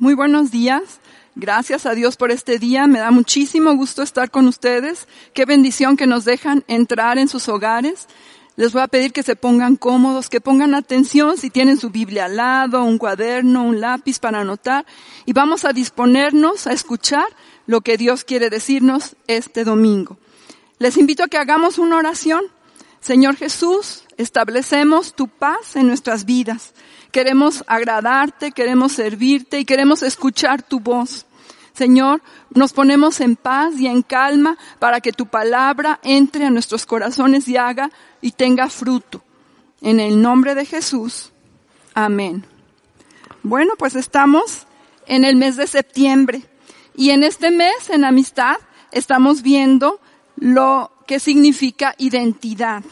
Muy buenos días. Gracias a Dios por este día. Me da muchísimo gusto estar con ustedes. Qué bendición que nos dejan entrar en sus hogares. Les voy a pedir que se pongan cómodos, que pongan atención si tienen su Biblia al lado, un cuaderno, un lápiz para anotar. Y vamos a disponernos a escuchar lo que Dios quiere decirnos este domingo. Les invito a que hagamos una oración. Señor Jesús, establecemos tu paz en nuestras vidas. Queremos agradarte, queremos servirte y queremos escuchar tu voz. Señor, nos ponemos en paz y en calma para que tu palabra entre a nuestros corazones y haga y tenga fruto. En el nombre de Jesús. Amén. Bueno, pues estamos en el mes de septiembre y en este mes en amistad estamos viendo lo que significa identidad.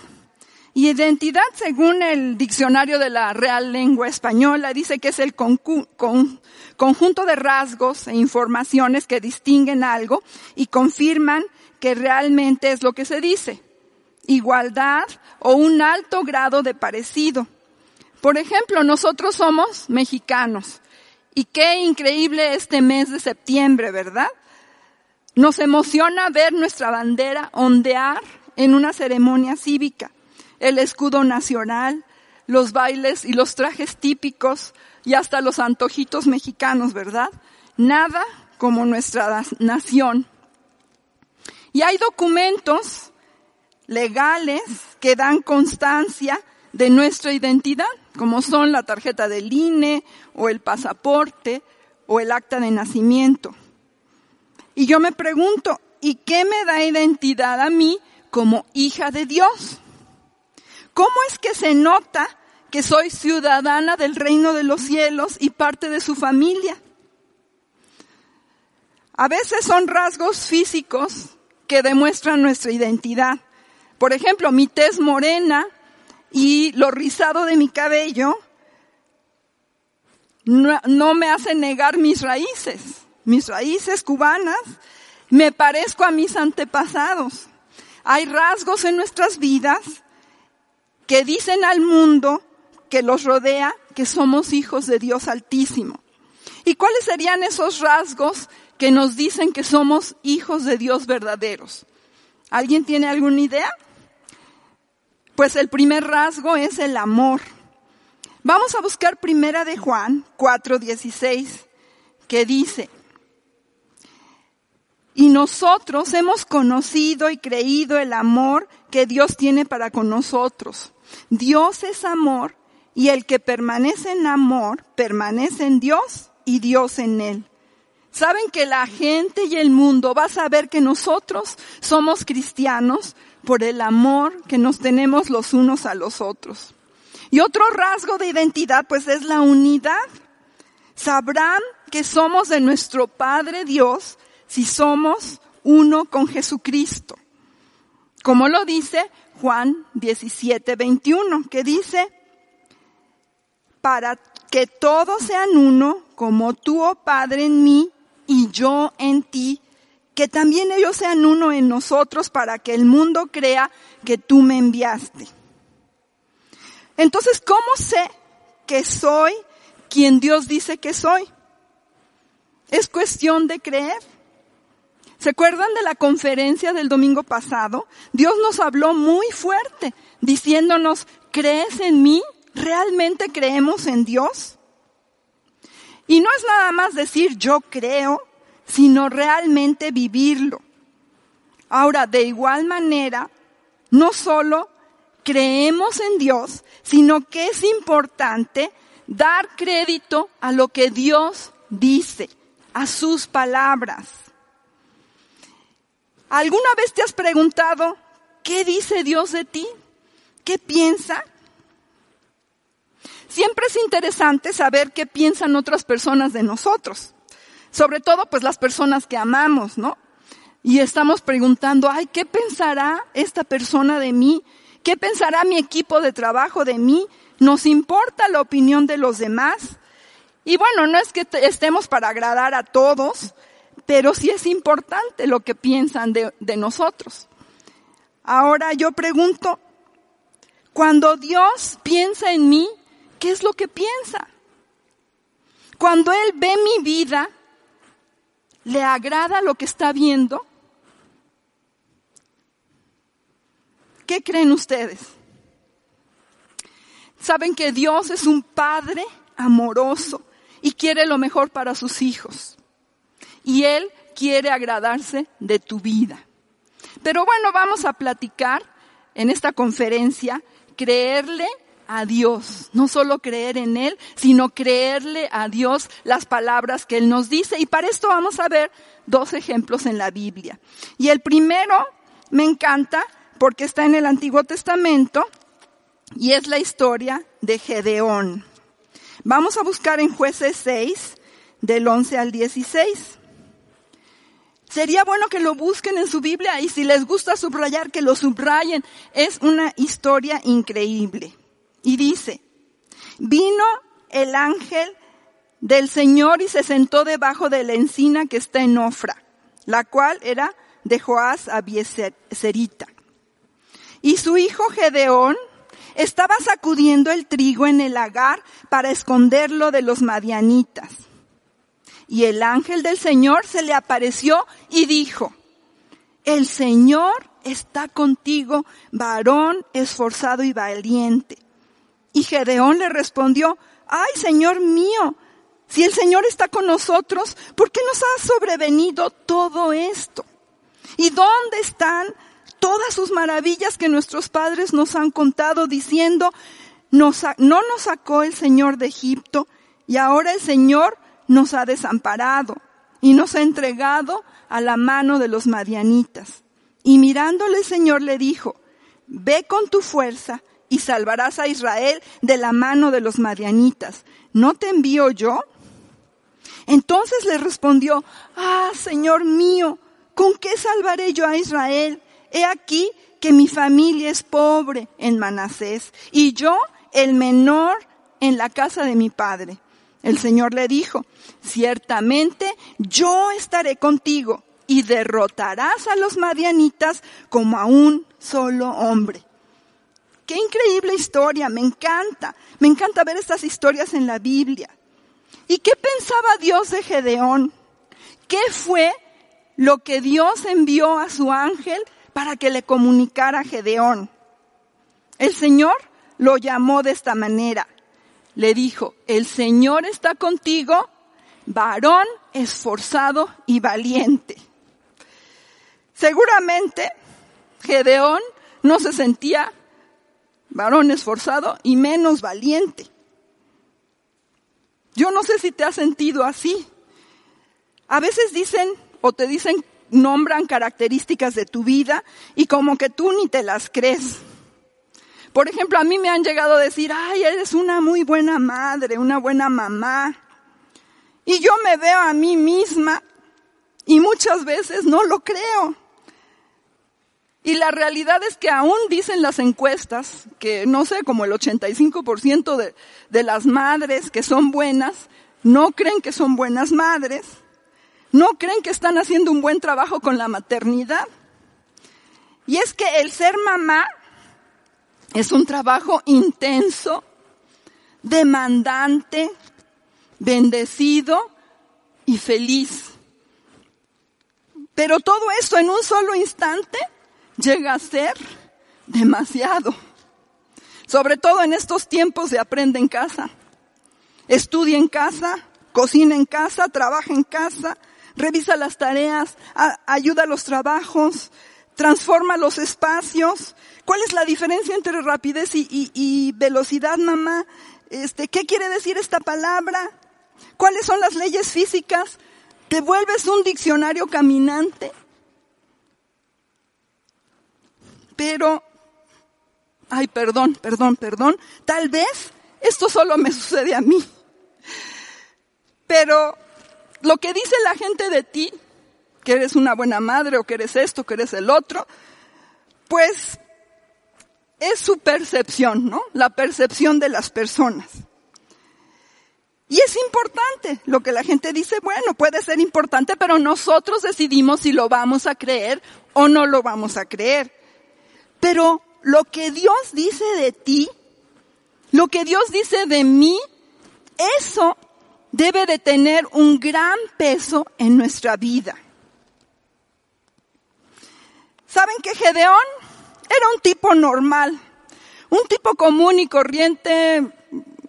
Y identidad, según el diccionario de la Real Lengua Española, dice que es el conjunto de rasgos e informaciones que distinguen algo y confirman que realmente es lo que se dice. Igualdad o un alto grado de parecido. Por ejemplo, nosotros somos mexicanos. Y qué increíble este mes de septiembre, ¿verdad? Nos emociona ver nuestra bandera ondear en una ceremonia cívica el escudo nacional, los bailes y los trajes típicos y hasta los antojitos mexicanos, ¿verdad? Nada como nuestra nación. Y hay documentos legales que dan constancia de nuestra identidad, como son la tarjeta del INE o el pasaporte o el acta de nacimiento. Y yo me pregunto, ¿y qué me da identidad a mí como hija de Dios? ¿Cómo es que se nota que soy ciudadana del reino de los cielos y parte de su familia? A veces son rasgos físicos que demuestran nuestra identidad. Por ejemplo, mi tez morena y lo rizado de mi cabello no, me hace negar mis raíces, mis raíces cubanas. Me parezco a mis antepasados. Hay rasgos en nuestras vidas que dicen al mundo que los rodea que somos hijos de Dios Altísimo. ¿Y cuáles serían esos rasgos que nos dicen que somos hijos de Dios verdaderos? ¿Alguien tiene alguna idea? Pues el primer rasgo es el amor. Vamos a buscar primera de Juan 4:16, que dice, y nosotros hemos conocido y creído el amor que Dios tiene para con nosotros. Dios es amor y el que permanece en amor permanece en Dios y Dios en él. Saben que la gente y el mundo va a saber que nosotros somos cristianos por el amor que nos tenemos los unos a los otros. Y otro rasgo de identidad pues es la unidad. Sabrán que somos de nuestro Padre Dios si somos uno con Jesucristo. Como lo dice Juan 17, 21, que dice, para que todos sean uno, como tú, oh Padre, en mí y yo en ti, que también ellos sean uno en nosotros para que el mundo crea que tú me enviaste. Entonces, ¿cómo sé que soy quien Dios dice que soy? Es cuestión de creer. ¿Se acuerdan de la conferencia del domingo pasado? Dios nos habló muy fuerte, diciéndonos, ¿crees en mí? ¿Realmente creemos en Dios? Y no es nada más decir yo creo, sino realmente vivirlo. Ahora, de igual manera, no solo creemos en Dios, sino que es importante dar crédito a lo que Dios dice, a sus palabras. ¿Alguna vez te has preguntado qué dice Dios de ti? ¿Qué piensa? Siempre es interesante saber qué piensan otras personas de nosotros. Sobre todo, pues las personas que amamos, ¿no? Y estamos preguntando, ay, ¿qué pensará esta persona de mí? ¿Qué pensará mi equipo de trabajo de mí? ¿Nos importa la opinión de los demás? Y bueno, no es que estemos para agradar a todos, pero sí es importante lo que piensan de, de nosotros. Ahora yo pregunto, cuando Dios piensa en mí, ¿qué es lo que piensa? Cuando Él ve mi vida, ¿le agrada lo que está viendo? ¿Qué creen ustedes? Saben que Dios es un Padre amoroso y quiere lo mejor para sus hijos. Y Él quiere agradarse de tu vida. Pero bueno, vamos a platicar en esta conferencia, creerle a Dios, no solo creer en Él, sino creerle a Dios las palabras que Él nos dice. Y para esto vamos a ver dos ejemplos en la Biblia. Y el primero me encanta porque está en el Antiguo Testamento y es la historia de Gedeón. Vamos a buscar en jueces 6, del 11 al 16. Sería bueno que lo busquen en su Biblia y si les gusta subrayar, que lo subrayen. Es una historia increíble. Y dice, vino el ángel del Señor y se sentó debajo de la encina que está en Ofra, la cual era de Joás Abieserita. Y su hijo Gedeón estaba sacudiendo el trigo en el lagar para esconderlo de los madianitas. Y el ángel del Señor se le apareció y dijo, el Señor está contigo, varón esforzado y valiente. Y Gedeón le respondió, ay Señor mío, si el Señor está con nosotros, ¿por qué nos ha sobrevenido todo esto? ¿Y dónde están todas sus maravillas que nuestros padres nos han contado diciendo, no nos sacó el Señor de Egipto y ahora el Señor nos ha desamparado y nos ha entregado a la mano de los madianitas. Y mirándole el Señor le dijo, ve con tu fuerza y salvarás a Israel de la mano de los madianitas. ¿No te envío yo? Entonces le respondió, ah, Señor mío, ¿con qué salvaré yo a Israel? He aquí que mi familia es pobre en Manasés y yo el menor en la casa de mi padre. El Señor le dijo, ciertamente yo estaré contigo y derrotarás a los madianitas como a un solo hombre. Qué increíble historia, me encanta, me encanta ver estas historias en la Biblia. ¿Y qué pensaba Dios de Gedeón? ¿Qué fue lo que Dios envió a su ángel para que le comunicara a Gedeón? El Señor lo llamó de esta manera le dijo, el Señor está contigo, varón esforzado y valiente. Seguramente Gedeón no se sentía varón esforzado y menos valiente. Yo no sé si te has sentido así. A veces dicen o te dicen, nombran características de tu vida y como que tú ni te las crees. Por ejemplo, a mí me han llegado a decir, ay, eres una muy buena madre, una buena mamá. Y yo me veo a mí misma y muchas veces no lo creo. Y la realidad es que aún dicen las encuestas que, no sé, como el 85% de, de las madres que son buenas, no creen que son buenas madres, no creen que están haciendo un buen trabajo con la maternidad. Y es que el ser mamá es un trabajo intenso, demandante, bendecido y feliz. Pero todo esto en un solo instante llega a ser demasiado. Sobre todo en estos tiempos de aprende en casa. Estudia en casa, cocina en casa, trabaja en casa, revisa las tareas, ayuda a los trabajos, transforma los espacios. ¿Cuál es la diferencia entre rapidez y, velocidad, mamá? Este, ¿Qué quiere decir esta palabra? ¿Cuáles son las leyes físicas? ¿Te vuelves un diccionario caminante? Pero, ay, perdón, perdón, perdón, tal vez esto solo me sucede a mí. Pero lo que dice la gente de ti que eres una buena madre o que eres esto, que eres el otro, pues es su percepción, ¿no? La percepción de las personas. Y es importante lo que la gente dice, bueno, puede ser importante, pero nosotros decidimos si lo vamos a creer o no lo vamos a creer. Pero lo que Dios dice de ti, lo que Dios dice de mí, eso debe de tener un gran peso en nuestra vida. ¿Saben que Gedeón era un tipo normal, un tipo común y corriente,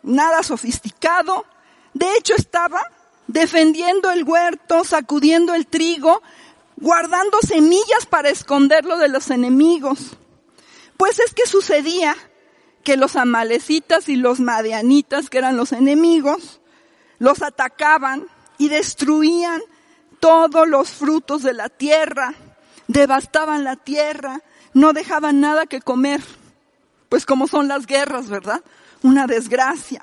nada sofisticado? De hecho estaba defendiendo el huerto, sacudiendo el trigo, guardando semillas para esconderlo de los enemigos. Pues es que sucedía que los amalecitas y los madianitas, que eran los enemigos, los atacaban y destruían todos los frutos de la tierra, devastaban la tierra, no dejaban nada que comer. Pues como son las guerras, ¿verdad? Una desgracia.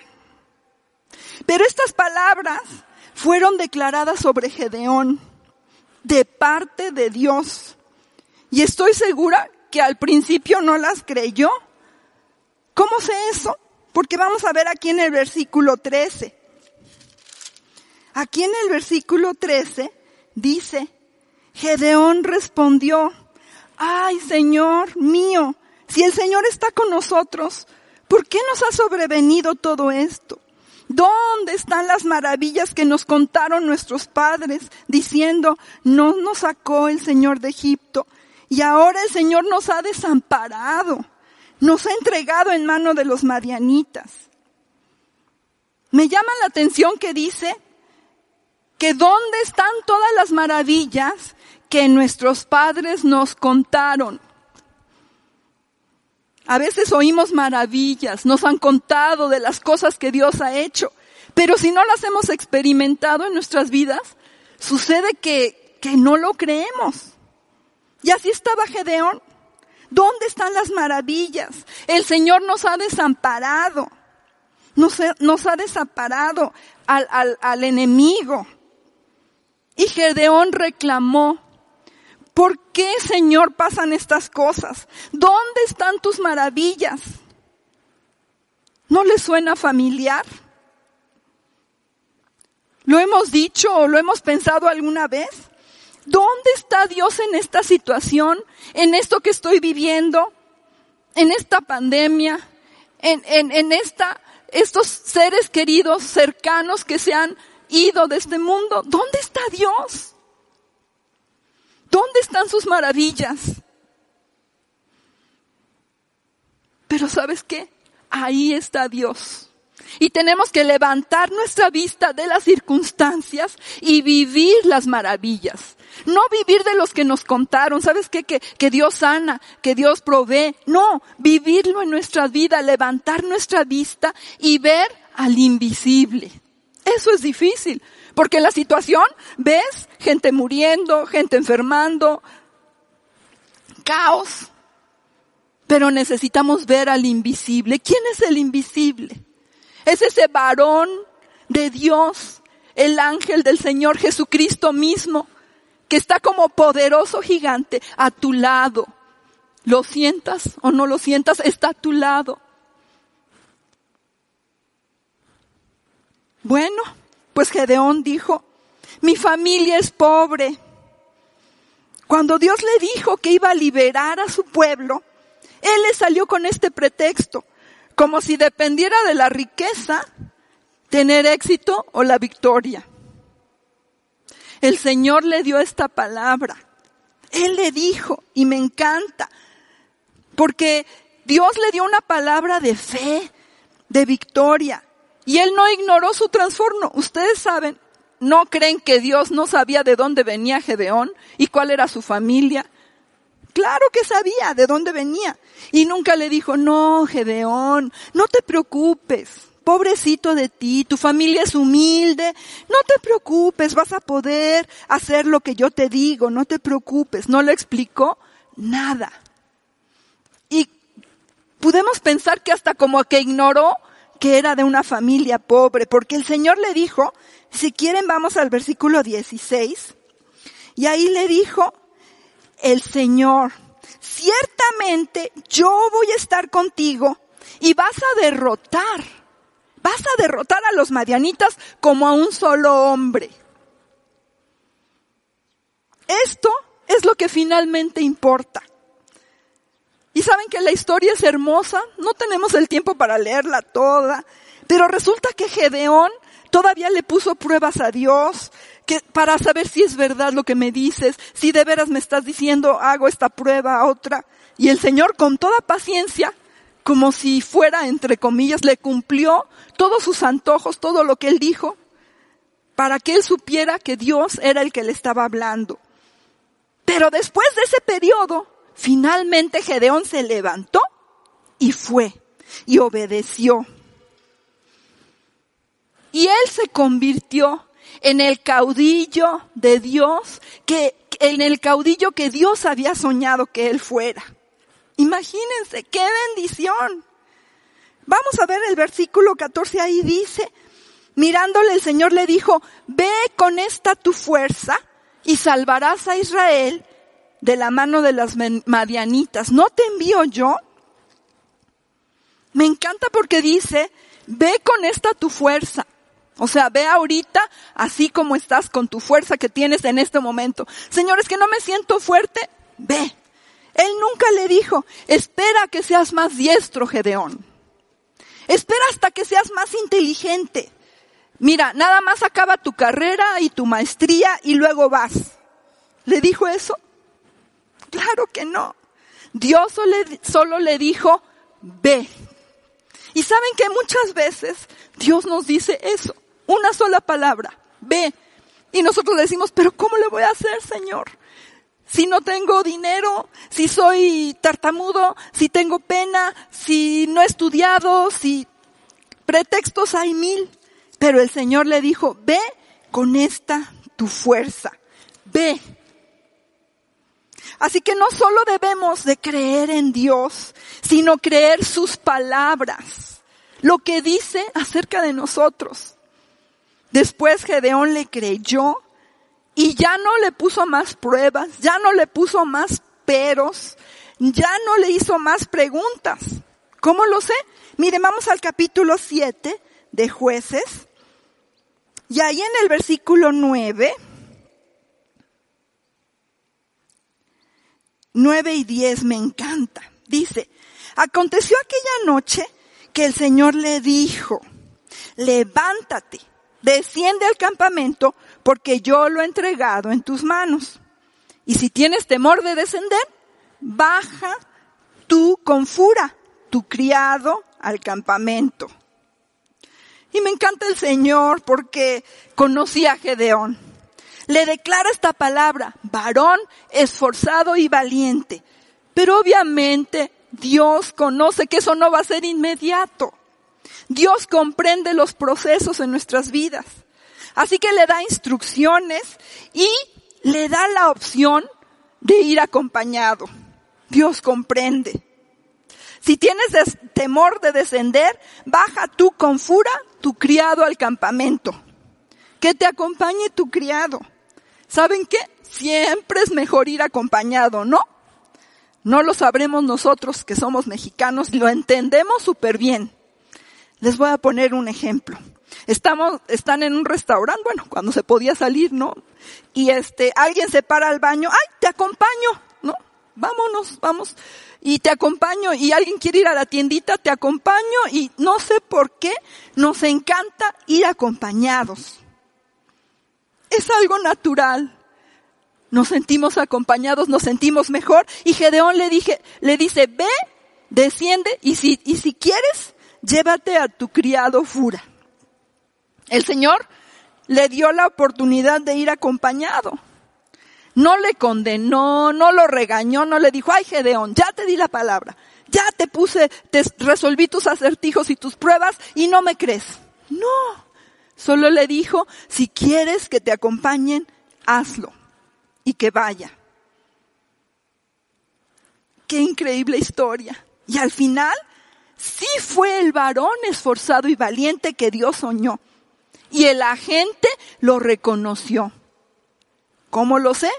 Pero estas palabras fueron declaradas sobre Gedeón de parte de Dios. Y estoy segura que al principio no las creyó. ¿Cómo sé eso? Porque vamos a ver aquí en el versículo 13. Aquí en el versículo 13 dice, Gedeón respondió, ay Señor mío, si el Señor está con nosotros, ¿por qué nos ha sobrevenido todo esto? ¿Dónde están las maravillas que nos contaron nuestros padres diciendo, no nos sacó el Señor de Egipto y ahora el Señor nos ha desamparado, nos ha entregado en mano de los marianitas? Me llama la atención que dice que dónde están todas las maravillas que nuestros padres nos contaron. A veces oímos maravillas, nos han contado de las cosas que Dios ha hecho, pero si no las hemos experimentado en nuestras vidas, sucede que, que no lo creemos. Y así estaba Gedeón. ¿Dónde están las maravillas? El Señor nos ha desamparado. Nos, ha desamparado al, al, al enemigo. Y Gedeón reclamó, ¿Por qué, Señor, pasan estas cosas? ¿Dónde están tus maravillas? ¿No le suena familiar? ¿Lo hemos dicho o lo hemos pensado alguna vez? ¿Dónde está Dios en esta situación? ¿En esto que estoy viviendo? ¿En esta pandemia? ¿En, en, en esta, estos seres queridos cercanos que se han ido de este mundo? ¿Dónde está Dios? ¿Dónde están sus maravillas? Pero ¿sabes qué? Ahí está Dios. Y tenemos que levantar nuestra vista de las circunstancias y vivir las maravillas. No vivir de los que nos contaron, ¿sabes qué? Que, que Dios sana, que Dios provee. No, vivirlo en nuestra vida, levantar nuestra vista y ver al invisible. Eso es difícil, porque la situación ves gente muriendo, gente enfermando, caos. Pero necesitamos ver al invisible. ¿Quién es el invisible? Es ese varón de Dios, el ángel del Señor Jesucristo mismo, que está como poderoso gigante a tu lado. ¿Lo sientas o no lo sientas? Está a tu lado. Bueno, pues Gedeón dijo, mi familia es pobre. Cuando Dios le dijo que iba a liberar a su pueblo, él le salió con este pretexto, como si dependiera de la riqueza tener éxito o la victoria. El Señor le dio esta palabra. Él le dijo, y me encanta, porque Dios le dio una palabra de fe, de victoria. Y él no ignoró su transformo. Ustedes saben, ¿no creen que Dios no sabía de dónde venía Gedeón y cuál era su familia? Claro que sabía de dónde venía. Y nunca le dijo, no, Gedeón, no te preocupes. Pobrecito de ti, tu familia es humilde. No te preocupes, vas a poder hacer lo que yo te digo, no te preocupes. No le explicó nada. Y podemos pensar que hasta como que ignoró que era de una familia pobre, porque el Señor le dijo, si quieren vamos al versículo 16, y ahí le dijo, el Señor, ciertamente yo voy a estar contigo y vas a derrotar, vas a derrotar a los madianitas como a un solo hombre. Esto es lo que finalmente importa. Y saben que la historia es hermosa, no tenemos el tiempo para leerla toda, pero resulta que Gedeón todavía le puso pruebas a Dios que, para saber si es verdad lo que me dices, si de veras me estás diciendo hago esta prueba, otra. Y el Señor con toda paciencia, como si fuera, entre comillas, le cumplió todos sus antojos, todo lo que él dijo, para que él supiera que Dios era el que le estaba hablando. Pero después de ese periodo, finalmente Gedeón se levantó y fue y obedeció. Y él se convirtió en el caudillo de Dios, que, en el caudillo que Dios había soñado que él fuera. Imagínense, qué bendición. Vamos a ver el versículo 14 ahí dice, mirándole el Señor le dijo, ve con esta tu fuerza y salvarás a Israel de la mano de las madianitas. ¿No te envío yo? Me encanta porque dice, ve con esta tu fuerza. O sea, ve ahorita así como estás con tu fuerza que tienes en este momento. Señores, que no me siento fuerte, ve. Él nunca le dijo, espera que seas más diestro, Gedeón. Espera hasta que seas más inteligente. Mira, nada más acaba tu carrera y tu maestría y luego vas. ¿Le dijo eso? Claro que no. Dios solo le dijo, ve. Y saben que muchas veces Dios nos dice eso, una sola palabra, ve. Y nosotros le decimos, pero ¿cómo le voy a hacer, Señor? Si no tengo dinero, si soy tartamudo, si tengo pena, si no he estudiado, si pretextos hay mil. Pero el Señor le dijo, ve con esta tu fuerza, ve. Así que no solo debemos de creer en Dios, sino creer sus palabras, lo que dice acerca de nosotros. Después Gedeón le creyó y ya no le puso más pruebas, ya no le puso más peros, ya no le hizo más preguntas. ¿Cómo lo sé? Mire, vamos al capítulo 7 de jueces. Y ahí en el versículo 9, 9 y 10 me encanta. Dice, aconteció aquella noche que el Señor le dijo, levántate, desciende al campamento porque yo lo he entregado en tus manos. Y si tienes temor de descender, baja tú con fura, tu criado, al campamento. Y me encanta el Señor porque conocí a Gedeón. Le declara esta palabra, varón esforzado y valiente. Pero obviamente Dios conoce que eso no va a ser inmediato. Dios comprende los procesos en nuestras vidas. Así que le da instrucciones y le da la opción de ir acompañado. Dios comprende. Si tienes temor de descender, baja tú con fura tu criado al campamento. Que te acompañe tu criado. ¿Saben qué? Siempre es mejor ir acompañado, ¿no? No lo sabremos nosotros que somos mexicanos, lo entendemos súper bien. Les voy a poner un ejemplo. Estamos, están en un restaurante, bueno, cuando se podía salir, ¿no? Y este, alguien se para al baño, ay, te acompaño, ¿no? Vámonos, vamos. Y te acompaño, y alguien quiere ir a la tiendita, te acompaño, y no sé por qué nos encanta ir acompañados. Es algo natural. Nos sentimos acompañados, nos sentimos mejor, y Gedeón le dije, le dice, ve, desciende, y si, y si quieres, llévate a tu criado Fura. El Señor le dio la oportunidad de ir acompañado. No le condenó, no lo regañó, no le dijo, ay Gedeón, ya te di la palabra, ya te puse, te resolví tus acertijos y tus pruebas y no me crees. No, solo le dijo, si quieres que te acompañen, hazlo y que vaya. Qué increíble historia. Y al final, sí fue el varón esforzado y valiente que Dios soñó y el agente lo reconoció. ¿Cómo lo sé?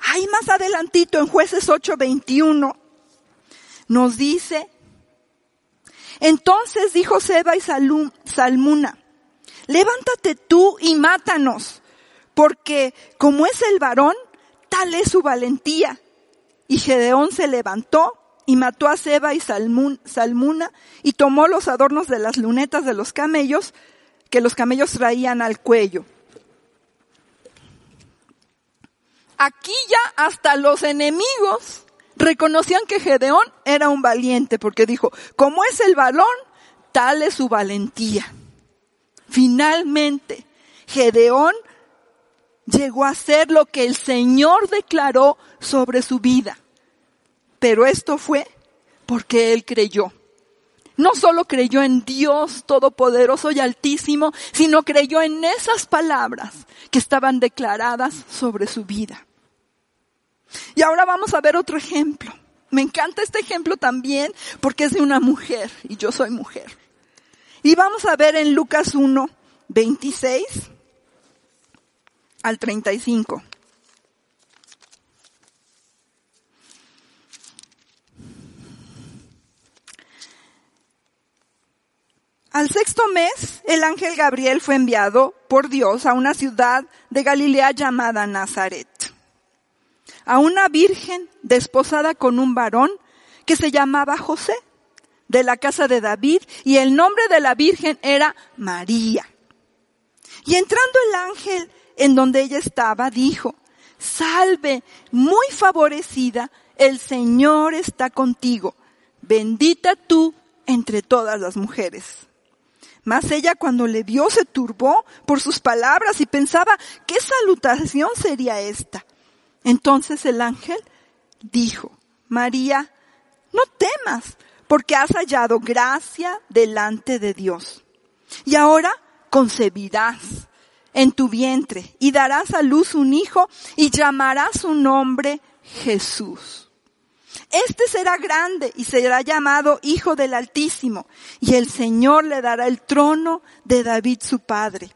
Ahí más adelantito en jueces 8:21 nos dice, entonces dijo Seba y Salmuna, levántate tú y mátanos, porque como es el varón, tal es su valentía. Y Gedeón se levantó y mató a Seba y Salmuna y tomó los adornos de las lunetas de los camellos que los camellos traían al cuello. Aquí ya hasta los enemigos reconocían que Gedeón era un valiente, porque dijo, como es el balón, tal es su valentía. Finalmente, Gedeón llegó a ser lo que el Señor declaró sobre su vida. Pero esto fue porque él creyó. No solo creyó en Dios Todopoderoso y Altísimo, sino creyó en esas palabras que estaban declaradas sobre su vida. Y ahora vamos a ver otro ejemplo. Me encanta este ejemplo también porque es de una mujer y yo soy mujer. Y vamos a ver en Lucas 1, 26 al 35. Al sexto mes, el ángel Gabriel fue enviado por Dios a una ciudad de Galilea llamada Nazaret, a una virgen desposada con un varón que se llamaba José de la casa de David y el nombre de la Virgen era María. Y entrando el ángel en donde ella estaba, dijo, salve, muy favorecida, el Señor está contigo, bendita tú entre todas las mujeres. Mas ella cuando le vio se turbó por sus palabras y pensaba, ¿qué salutación sería esta? Entonces el ángel dijo, María, no temas, porque has hallado gracia delante de Dios. Y ahora concebirás en tu vientre y darás a luz un hijo y llamarás su nombre Jesús. Este será grande y será llamado Hijo del Altísimo y el Señor le dará el trono de David su padre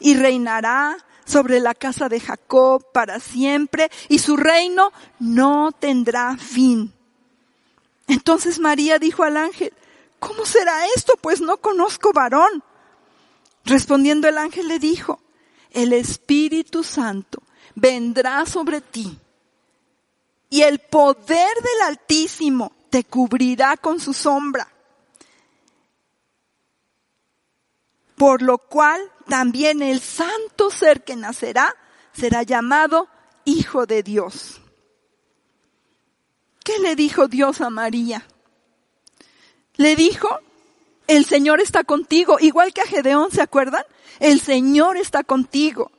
y reinará sobre la casa de Jacob para siempre y su reino no tendrá fin. Entonces María dijo al ángel, ¿cómo será esto? Pues no conozco varón. Respondiendo el ángel le dijo, el Espíritu Santo vendrá sobre ti y el poder del Altísimo te cubrirá con su sombra. Por lo cual también el santo ser que nacerá será llamado Hijo de Dios. ¿Qué le dijo Dios a María? Le dijo, el Señor está contigo, igual que a Gedeón, ¿se acuerdan? El Señor está contigo.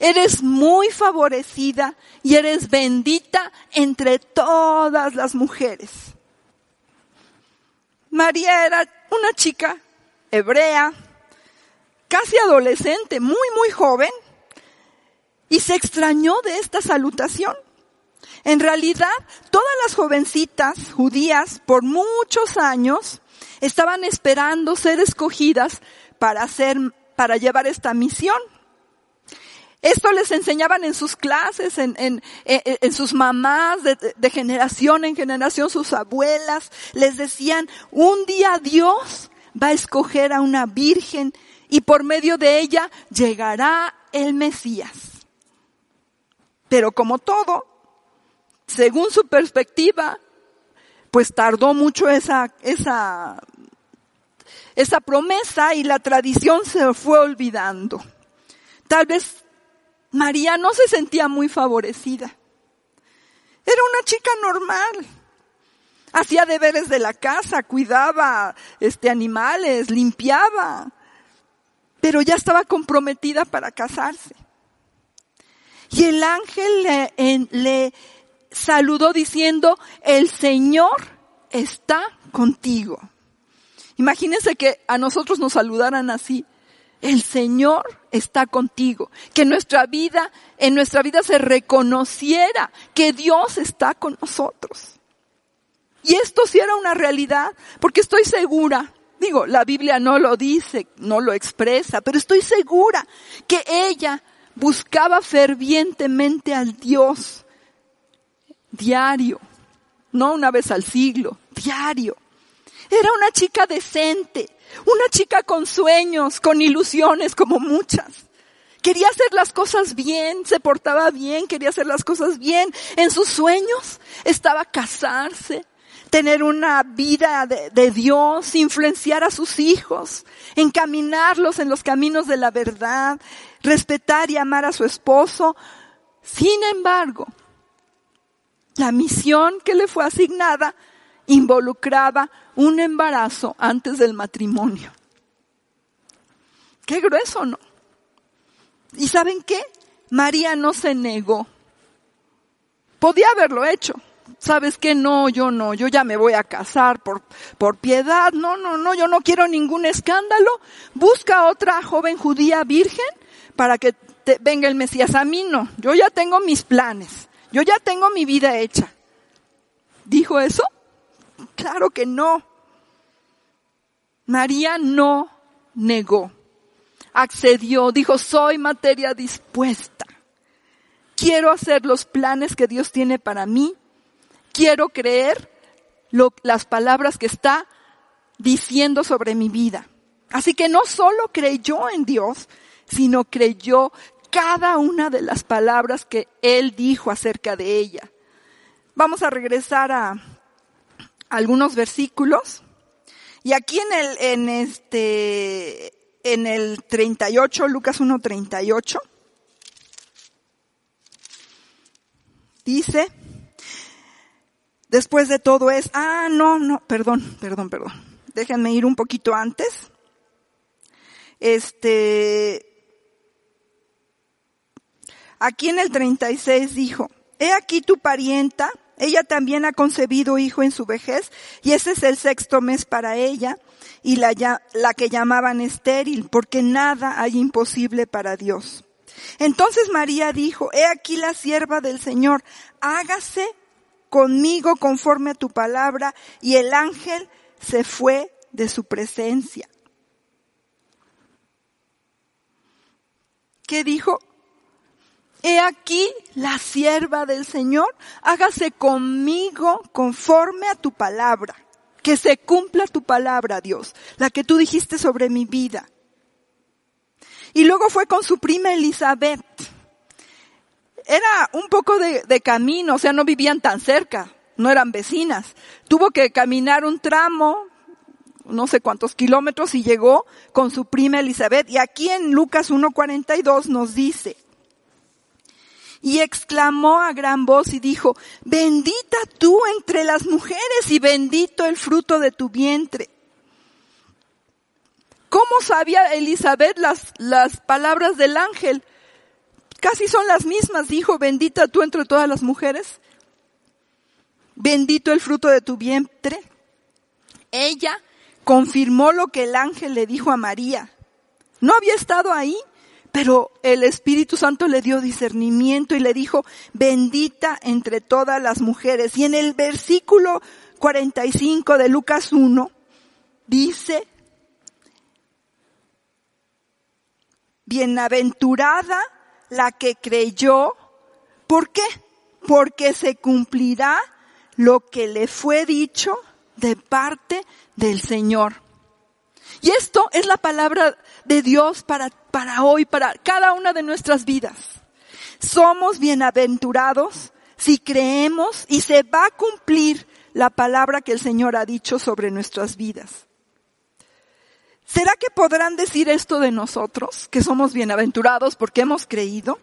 Eres muy favorecida y eres bendita entre todas las mujeres. María era una chica hebrea, casi adolescente, muy, muy joven, y se extrañó de esta salutación. En realidad, todas las jovencitas judías por muchos años estaban esperando ser escogidas para hacer, para llevar esta misión. Esto les enseñaban en sus clases, en, en, en, sus mamás, de, de generación en generación, sus abuelas. Les decían, un día Dios va a escoger a una virgen y por medio de ella llegará el Mesías. Pero como todo, según su perspectiva, pues tardó mucho esa, esa, esa promesa y la tradición se fue olvidando. Tal vez María no se sentía muy favorecida. Era una chica normal. Hacía deberes de la casa, cuidaba este animales, limpiaba, pero ya estaba comprometida para casarse. Y el ángel le, le saludó diciendo, el Señor está contigo. Imagínense que a nosotros nos saludaran así. El Señor está contigo. Que nuestra vida, en nuestra vida se reconociera que Dios está con nosotros. Y esto sí era una realidad, porque estoy segura, digo, la Biblia no lo dice, no lo expresa, pero estoy segura que ella buscaba fervientemente al Dios diario, no una vez al siglo, diario. Era una chica decente, una chica con sueños, con ilusiones como muchas. Quería hacer las cosas bien, se portaba bien, quería hacer las cosas bien. En sus sueños estaba casarse, tener una vida de, Dios, influenciar a sus hijos, encaminarlos en los caminos de la verdad, respetar y amar a su esposo. Sin embargo, la misión que le fue asignada involucraba un embarazo antes del matrimonio. Qué grueso, ¿no? ¿Y saben qué? María no se negó. Podía haberlo hecho. ¿Sabes qué? No, yo no, yo ya me voy a casar por, por piedad. No, no, no, yo no quiero ningún escándalo. Busca otra joven judía virgen para que te, venga el Mesías. A mí no, yo ya tengo mis planes. Yo ya tengo mi vida hecha. ¿Dijo eso? Claro que no. María no negó. Accedió, dijo, soy materia dispuesta. Quiero hacer los planes que Dios tiene para mí. Quiero creer lo, las palabras que está diciendo sobre mi vida. Así que no solo creyó en Dios, sino creyó cada una de las palabras que Él dijo acerca de ella. Vamos a regresar a algunos versículos. Y aquí en el, en este, en el 38, Lucas 1, 38, dice, después de todo es, ah, no, no, perdón, perdón, perdón. Déjenme ir un poquito antes. Este, aquí en el 36 dijo, he aquí tu parienta, ella también ha concebido hijo en su vejez y ese es el sexto mes para ella y la, la que llamaban estéril porque nada hay imposible para Dios. Entonces María dijo, he aquí la sierva del Señor, hágase conmigo conforme a tu palabra y el ángel se fue de su presencia. ¿Qué dijo? He aquí la sierva del Señor, hágase conmigo conforme a tu palabra. Que se cumpla tu palabra, Dios, la que tú dijiste sobre mi vida. Y luego fue con su prima Elizabeth. Era un poco de, camino, o sea, no vivían tan cerca, no eran vecinas. Tuvo que caminar un tramo, no sé cuántos kilómetros, y llegó con su prima Elizabeth. Y aquí en Lucas 1.42 nos dice, y exclamó a gran voz y dijo, bendita tú entre las mujeres y bendito el fruto de tu vientre. ¿Cómo sabía Elizabeth las, las palabras del ángel? Casi son las mismas, dijo, bendita tú entre todas las mujeres. Bendito el fruto de tu vientre. Ella confirmó lo que el ángel le dijo a María. No había estado ahí, pero el Espíritu Santo le dio discernimiento y le dijo, bendita entre todas las mujeres. Y en el versículo 45 de Lucas 1 dice, bienaventurada la que creyó. ¿Por qué? Porque se cumplirá lo que le fue dicho de parte del Señor. Y esto es la palabra de Dios para, para hoy, para cada una de nuestras vidas. Somos bienaventurados si creemos y se va a cumplir la palabra que el Señor ha dicho sobre nuestras vidas. ¿Será que podrán decir esto de nosotros, que somos bienaventurados porque hemos creído?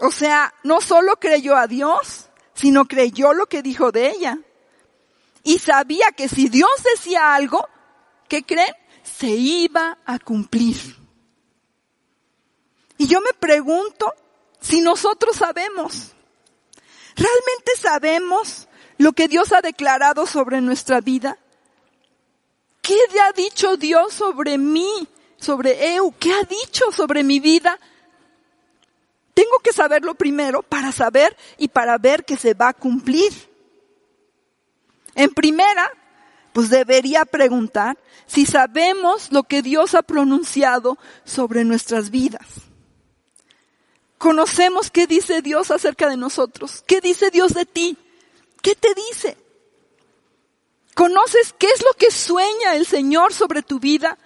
O sea, no solo creyó a Dios, sino creyó lo que dijo de ella. Y sabía que si Dios decía algo, ¿qué creen? Se iba a cumplir. Y yo me pregunto si nosotros sabemos, ¿realmente sabemos lo que Dios ha declarado sobre nuestra vida? ¿Qué ha dicho Dios sobre mí, sobre Eu? ¿Qué ha dicho sobre mi vida? Tengo que saberlo primero para saber y para ver que se va a cumplir. En primera, pues debería preguntar si sabemos lo que Dios ha pronunciado sobre nuestras vidas. Conocemos qué dice Dios acerca de nosotros, qué dice Dios de ti, qué te dice. ¿Conoces qué es lo que sueña el Señor sobre tu vida?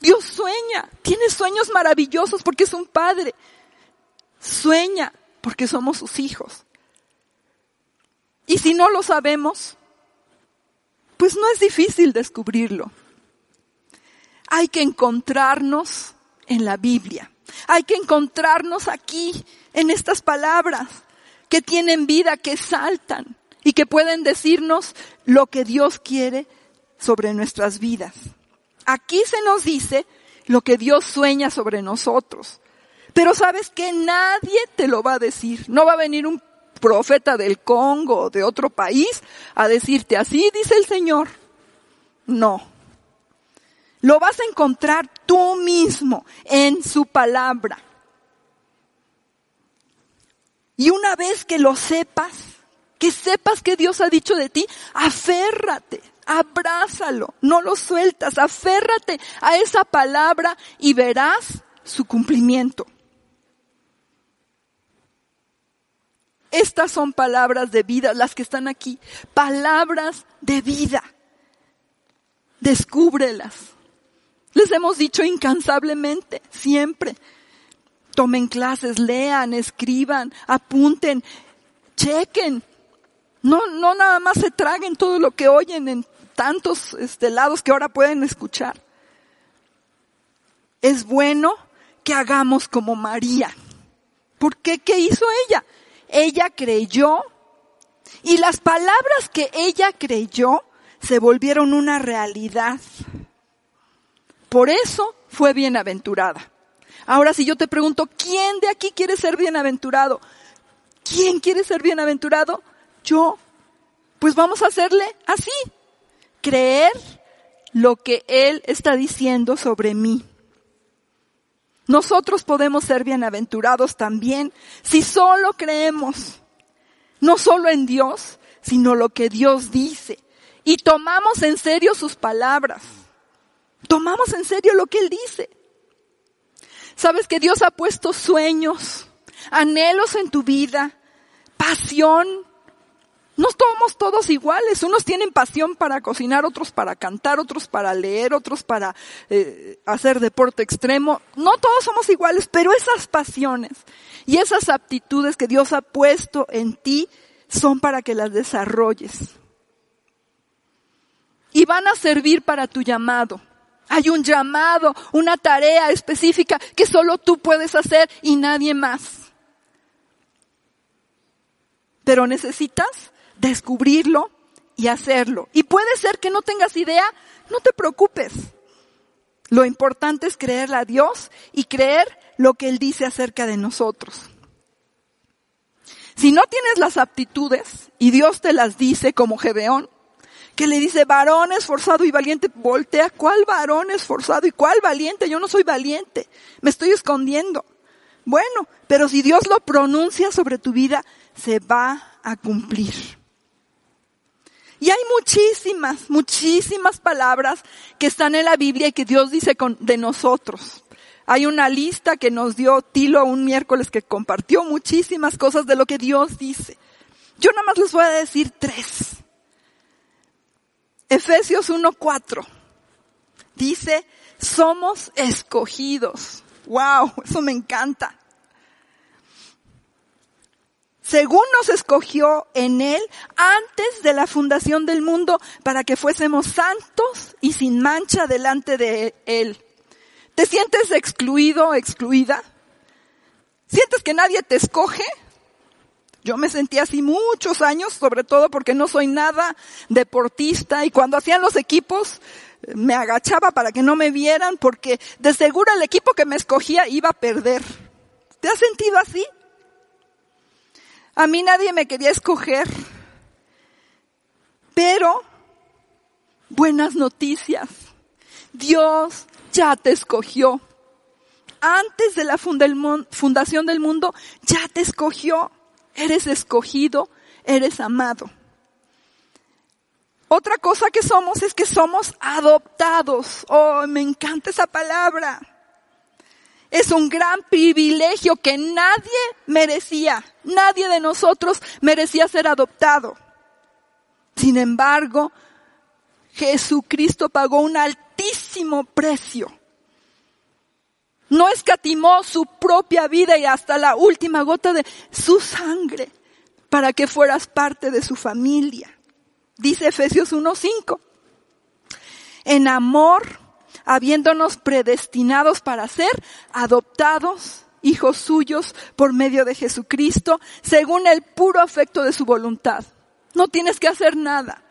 Dios sueña, tiene sueños maravillosos porque es un padre. Sueña porque somos sus hijos. Y si no lo sabemos, pues no es difícil descubrirlo. Hay que encontrarnos en la Biblia. Hay que encontrarnos aquí, en estas palabras, que tienen vida, que saltan y que pueden decirnos lo que Dios quiere sobre nuestras vidas. Aquí se nos dice lo que Dios sueña sobre nosotros. Pero sabes que nadie te lo va a decir. No va a venir un profeta del Congo de otro país a decirte así dice el Señor. No. Lo vas a encontrar tú mismo en su palabra. Y una vez que lo sepas, que sepas que Dios ha dicho de ti, aférrate, abrázalo, no lo sueltas, aférrate a esa palabra y verás su cumplimiento. Estas son palabras de vida, las que están aquí, palabras de vida. Descúbrelas. Les hemos dicho incansablemente, siempre. Tomen clases, lean, escriban, apunten, chequen. No, no nada más se traguen todo lo que oyen en tantos este, lados que ahora pueden escuchar. Es bueno que hagamos como María. ¿Por qué? ¿Qué hizo ella? Ella creyó y las palabras que ella creyó se volvieron una realidad. Por eso fue bienaventurada. Ahora si yo te pregunto, ¿quién de aquí quiere ser bienaventurado? ¿Quién quiere ser bienaventurado? Yo. Pues vamos a hacerle así. Creer lo que Él está diciendo sobre mí. Nosotros podemos ser bienaventurados también si solo creemos, no solo en Dios, sino lo que Dios dice. Y tomamos en serio sus palabras. Tomamos en serio lo que Él dice. Sabes que Dios ha puesto sueños, anhelos en tu vida, pasión. No somos todos iguales. Unos tienen pasión para cocinar, otros para cantar, otros para leer, otros para eh, hacer deporte extremo. No todos somos iguales, pero esas pasiones y esas aptitudes que Dios ha puesto en ti son para que las desarrolles. Y van a servir para tu llamado. Hay un llamado, una tarea específica que solo tú puedes hacer y nadie más. Pero necesitas descubrirlo y hacerlo. Y puede ser que no tengas idea, no te preocupes. Lo importante es creerle a Dios y creer lo que Él dice acerca de nosotros. Si no tienes las aptitudes y Dios te las dice como Gedeón, que le dice varón esforzado y valiente, voltea, ¿cuál varón esforzado y cuál valiente? Yo no soy valiente, me estoy escondiendo. Bueno, pero si Dios lo pronuncia sobre tu vida, se va a cumplir. Y hay muchísimas, muchísimas palabras que están en la Biblia y que Dios dice con, de nosotros. Hay una lista que nos dio Tilo un miércoles que compartió muchísimas cosas de lo que Dios dice. Yo nada más les voy a decir tres. Efesios 1.4 dice, somos escogidos. Wow, eso me encanta. Según nos escogió en Él antes de la fundación del mundo para que fuésemos santos y sin mancha delante de Él. ¿Te sientes excluido, excluida? ¿Sientes que nadie te escoge? Yo me sentí así muchos años, sobre todo porque no soy nada deportista y cuando hacían los equipos me agachaba para que no me vieran porque de seguro el equipo que me escogía iba a perder. ¿Te has sentido así? A mí nadie me quería escoger. Pero, buenas noticias. Dios ya te escogió. Antes de la fundación del mundo, ya te escogió. Eres escogido, eres amado. Otra cosa que somos es que somos adoptados. Oh, me encanta esa palabra. Es un gran privilegio que nadie merecía. Nadie de nosotros merecía ser adoptado. Sin embargo, Jesucristo pagó un altísimo precio no escatimó su propia vida y hasta la última gota de su sangre para que fueras parte de su familia. Dice Efesios 1.5. en amor, habiéndonos predestinados para ser adoptados hijos suyos por medio de Jesucristo, según el puro afecto de su voluntad. No tienes que hacer nada.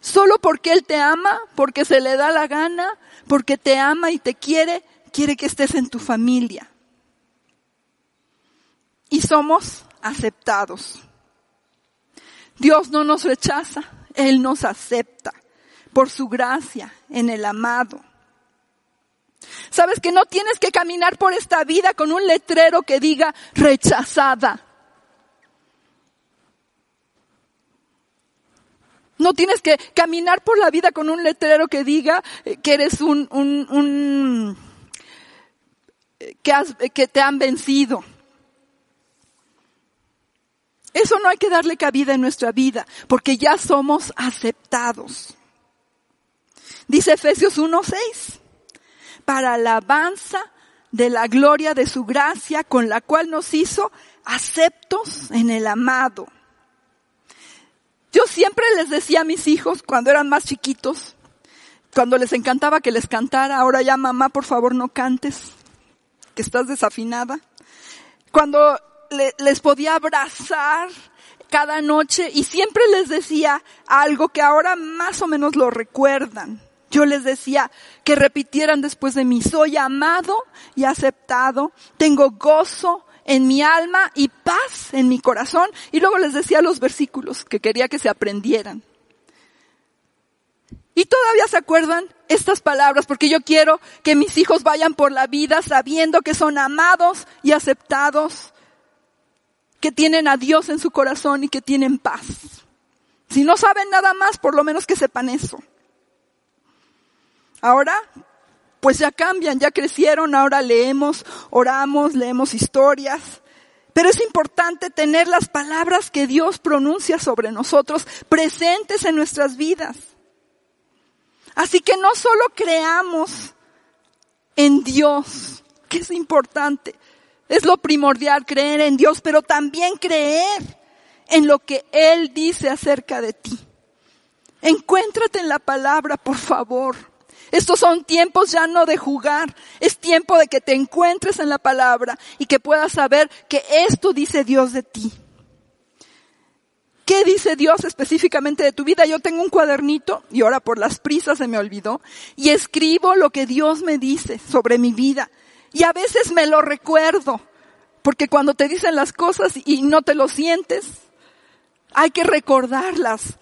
Solo porque Él te ama, porque se le da la gana, porque te ama y te quiere, quiere que estés en tu familia. Y somos aceptados. Dios no nos rechaza, Él nos acepta por su gracia en el amado. Sabes que no tienes que caminar por esta vida con un letrero que diga rechazada. No tienes que caminar por la vida con un letrero que diga eh, que eres un, un, un que, que te han vencido. Eso no hay que darle cabida en nuestra vida, porque ya somos aceptados. Dice Efesios 1.6, para alabanza de la gloria de su gracia con la cual nos hizo aceptos en el amado. Yo siempre les decía a mis hijos cuando eran más chiquitos, cuando les encantaba que les cantara, ahora ya mamá, por favor no cantes, que estás desafinada. Cuando les podía abrazar cada noche y siempre les decía algo que ahora más o menos lo recuerdan. Yo les decía que repitieran después de mí, soy amado y aceptado, tengo gozo en mi alma y paz en mi corazón. Y luego les decía los versículos que quería que se aprendieran. Y todavía se acuerdan estas palabras porque yo quiero que mis hijos vayan por la vida sabiendo que son amados y aceptados que tienen a Dios en su corazón y que tienen paz. Si no saben nada más, por lo menos que sepan eso. Ahora, pues ya cambian, ya crecieron, ahora leemos, oramos, leemos historias. Pero es importante tener las palabras que Dios pronuncia sobre nosotros presentes en nuestras vidas. Así que no solo creamos en Dios, que es importante, es lo primordial creer en Dios, pero también creer en lo que Él dice acerca de ti. Encuéntrate en la palabra, por favor. Estos son tiempos ya no de jugar, es tiempo de que te encuentres en la palabra y que puedas saber que esto dice Dios de ti. ¿Qué dice Dios específicamente de tu vida? Yo tengo un cuadernito y ahora por las prisas se me olvidó y escribo lo que Dios me dice sobre mi vida. Y a veces me lo recuerdo, porque cuando te dicen las cosas y no te lo sientes, hay que recordarlas.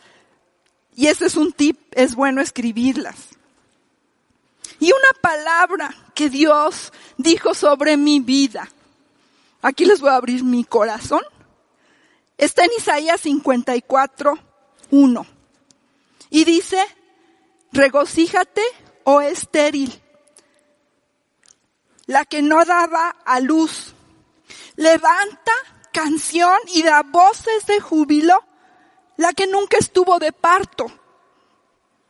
Y ese es un tip, es bueno escribirlas. Y una palabra que Dios dijo sobre mi vida. Aquí les voy a abrir mi corazón. Está en Isaías 54, 1. Y dice, regocíjate, oh estéril, la que no daba a luz. Levanta canción y da voces de júbilo, la que nunca estuvo de parto,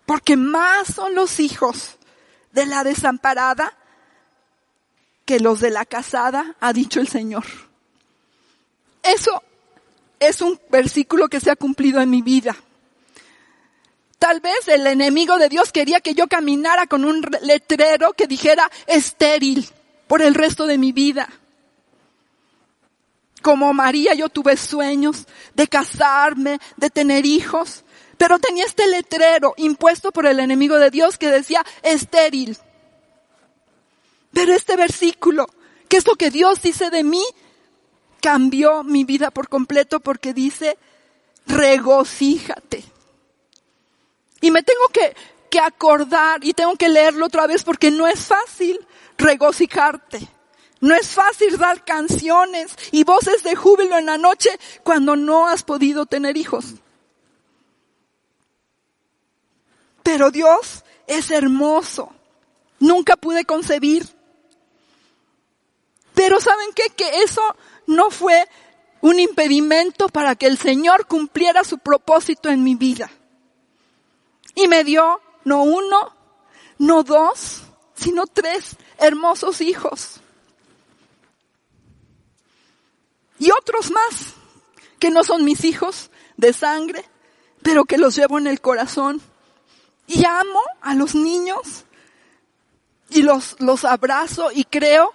porque más son los hijos de la desamparada que los de la casada, ha dicho el Señor. Eso es un versículo que se ha cumplido en mi vida. Tal vez el enemigo de Dios quería que yo caminara con un letrero que dijera estéril por el resto de mi vida. Como María yo tuve sueños de casarme, de tener hijos, pero tenía este letrero impuesto por el enemigo de Dios que decía estéril. Pero este versículo, que es lo que Dios dice de mí, cambió mi vida por completo porque dice, regocíjate. Y me tengo que, que acordar y tengo que leerlo otra vez porque no es fácil regocijarte. No es fácil dar canciones y voces de júbilo en la noche cuando no has podido tener hijos. Pero Dios es hermoso. Nunca pude concebir. Pero ¿saben qué? Que eso no fue un impedimento para que el Señor cumpliera su propósito en mi vida. Y me dio no uno, no dos, sino tres hermosos hijos. Y otros más, que no son mis hijos de sangre, pero que los llevo en el corazón Y amo a los niños y los, los abrazo y creo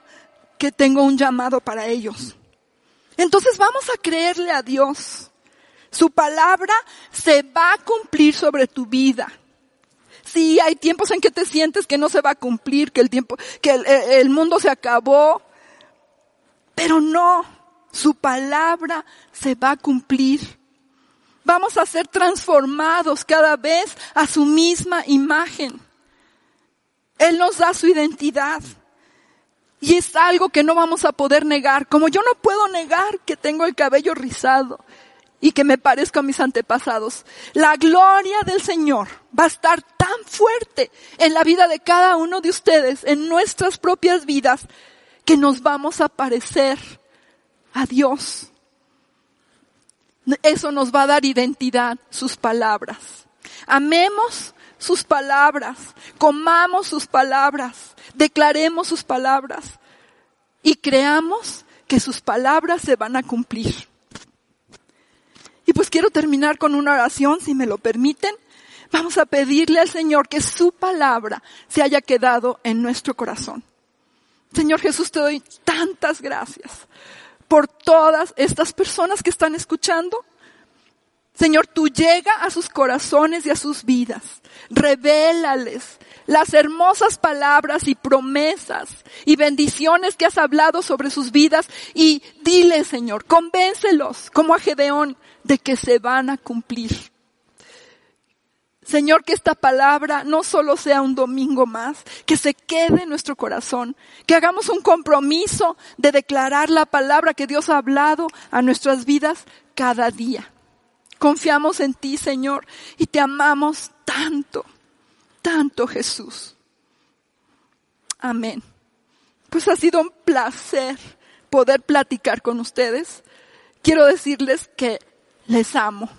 que tengo un llamado para ellos. Entonces vamos a creerle a Dios. Su palabra se va a cumplir sobre tu vida. Sí, hay tiempos en que te sientes que no se va a cumplir, que el tiempo, que el, el mundo se acabó. Pero no, su palabra se va a cumplir. Vamos a ser transformados cada vez a su misma imagen. Él nos da su identidad. Y es algo que no vamos a poder negar. Como yo no puedo negar que tengo el cabello rizado y que me parezco a mis antepasados. La gloria del Señor va a estar tan fuerte en la vida de cada uno de ustedes, en nuestras propias vidas, que nos vamos a parecer a Dios. Eso nos va a dar identidad, sus palabras. Amemos sus palabras, comamos sus palabras, declaremos sus palabras y creamos que sus palabras se van a cumplir. Y pues quiero terminar con una oración, si me lo permiten. Vamos a pedirle al Señor que su palabra se haya quedado en nuestro corazón. Señor Jesús, te doy tantas gracias por todas estas personas que están escuchando. Señor, tú llega a sus corazones y a sus vidas. Revélales las hermosas palabras y promesas y bendiciones que has hablado sobre sus vidas y dile, Señor, convéncelos como a Gedeón de que se van a cumplir. Señor, que esta palabra no solo sea un domingo más, que se quede en nuestro corazón, que hagamos un compromiso de declarar la palabra que Dios ha hablado a nuestras vidas cada día. Confiamos en ti, Señor, y te amamos tanto, tanto Jesús. Amén. Pues ha sido un placer poder platicar con ustedes. Quiero decirles que les amo